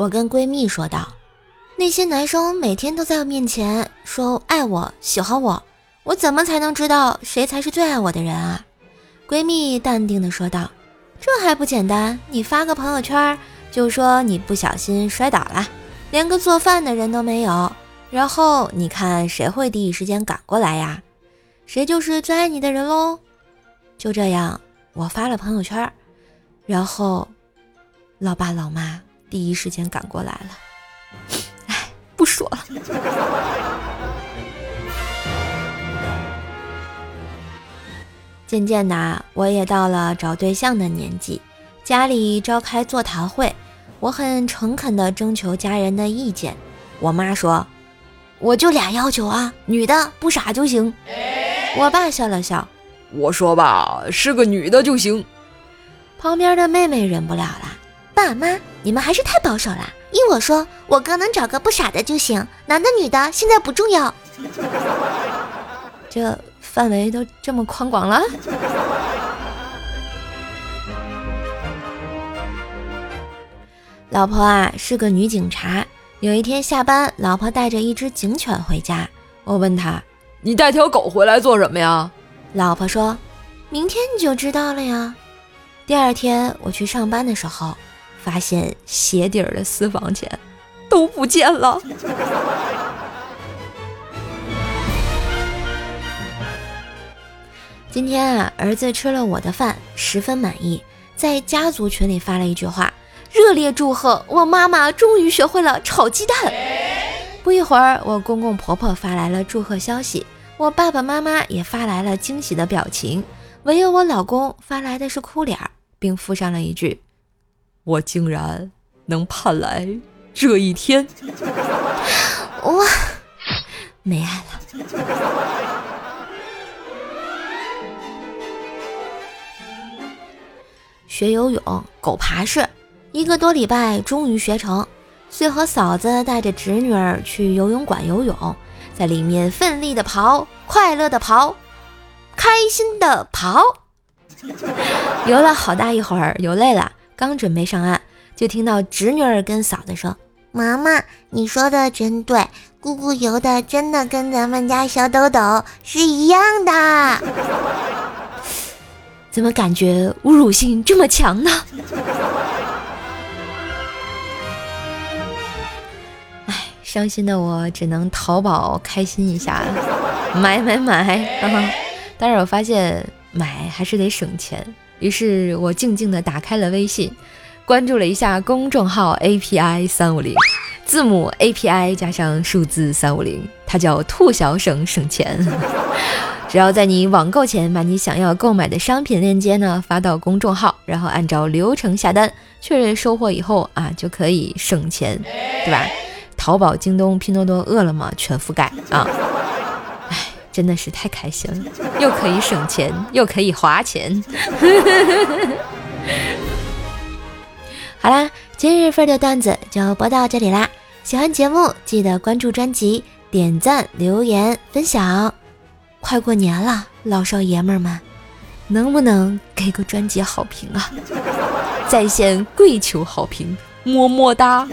我跟闺蜜说道：“那些男生每天都在我面前说爱我、喜欢我，我怎么才能知道谁才是最爱我的人啊？”闺蜜淡定地说道：“这还不简单？你发个朋友圈，就说你不小心摔倒了，连个做饭的人都没有，然后你看谁会第一时间赶过来呀？谁就是最爱你的人喽。”就这样，我发了朋友圈，然后，老爸老妈第一时间赶过来了。哎，不说了。渐渐的，我也到了找对象的年纪，家里召开座谈会，我很诚恳地征求家人的意见。我妈说：“我就俩要求啊，女的不傻就行。”我爸笑了笑，我说吧，是个女的就行。旁边的妹妹忍不了了：“爸妈，你们还是太保守了。依我说，我哥能找个不傻的就行，男的女的现在不重要。”这。范围都这么宽广了。老婆啊是个女警察。有一天下班，老婆带着一只警犬回家。我问她：“你带条狗回来做什么呀？”老婆说：“明天你就知道了呀。”第二天我去上班的时候，发现鞋底儿的私房钱都不见了。今天啊，儿子吃了我的饭，十分满意，在家族群里发了一句话，热烈祝贺我妈妈终于学会了炒鸡蛋。不一会儿，我公公婆婆发来了祝贺消息，我爸爸妈妈也发来了惊喜的表情，唯有我老公发来的是哭脸，并附上了一句：“我竟然能盼来这一天。”我没爱了。学游泳，狗爬式，一个多礼拜终于学成。遂和嫂子带着侄女儿去游泳馆游泳，在里面奋力的跑，快乐的跑，开心的跑。游了好大一会儿，游累了，刚准备上岸，就听到侄女儿跟嫂子说：“妈妈，你说的真对，姑姑游的真的跟咱们家小抖抖是一样的。”怎么感觉侮辱性这么强呢？哎，伤心的我只能淘宝开心一下，买买买！但是我发现买还是得省钱，于是我静静的打开了微信，关注了一下公众号 API 三五零，字母 API 加上数字三五零，它叫兔小省省钱。只要在你网购前把你想要购买的商品链接呢发到公众号，然后按照流程下单，确认收货以后啊，就可以省钱，对吧？淘宝、京东、拼多多、饿了么全覆盖啊！真的是太开心了，又可以省钱，又可以花钱。好啦，今日份的段子就播到这里啦！喜欢节目记得关注专辑、点赞、留言、分享。快过年了，老少爷们儿们，能不能给个专辑好评啊？在线跪求好评，么么哒！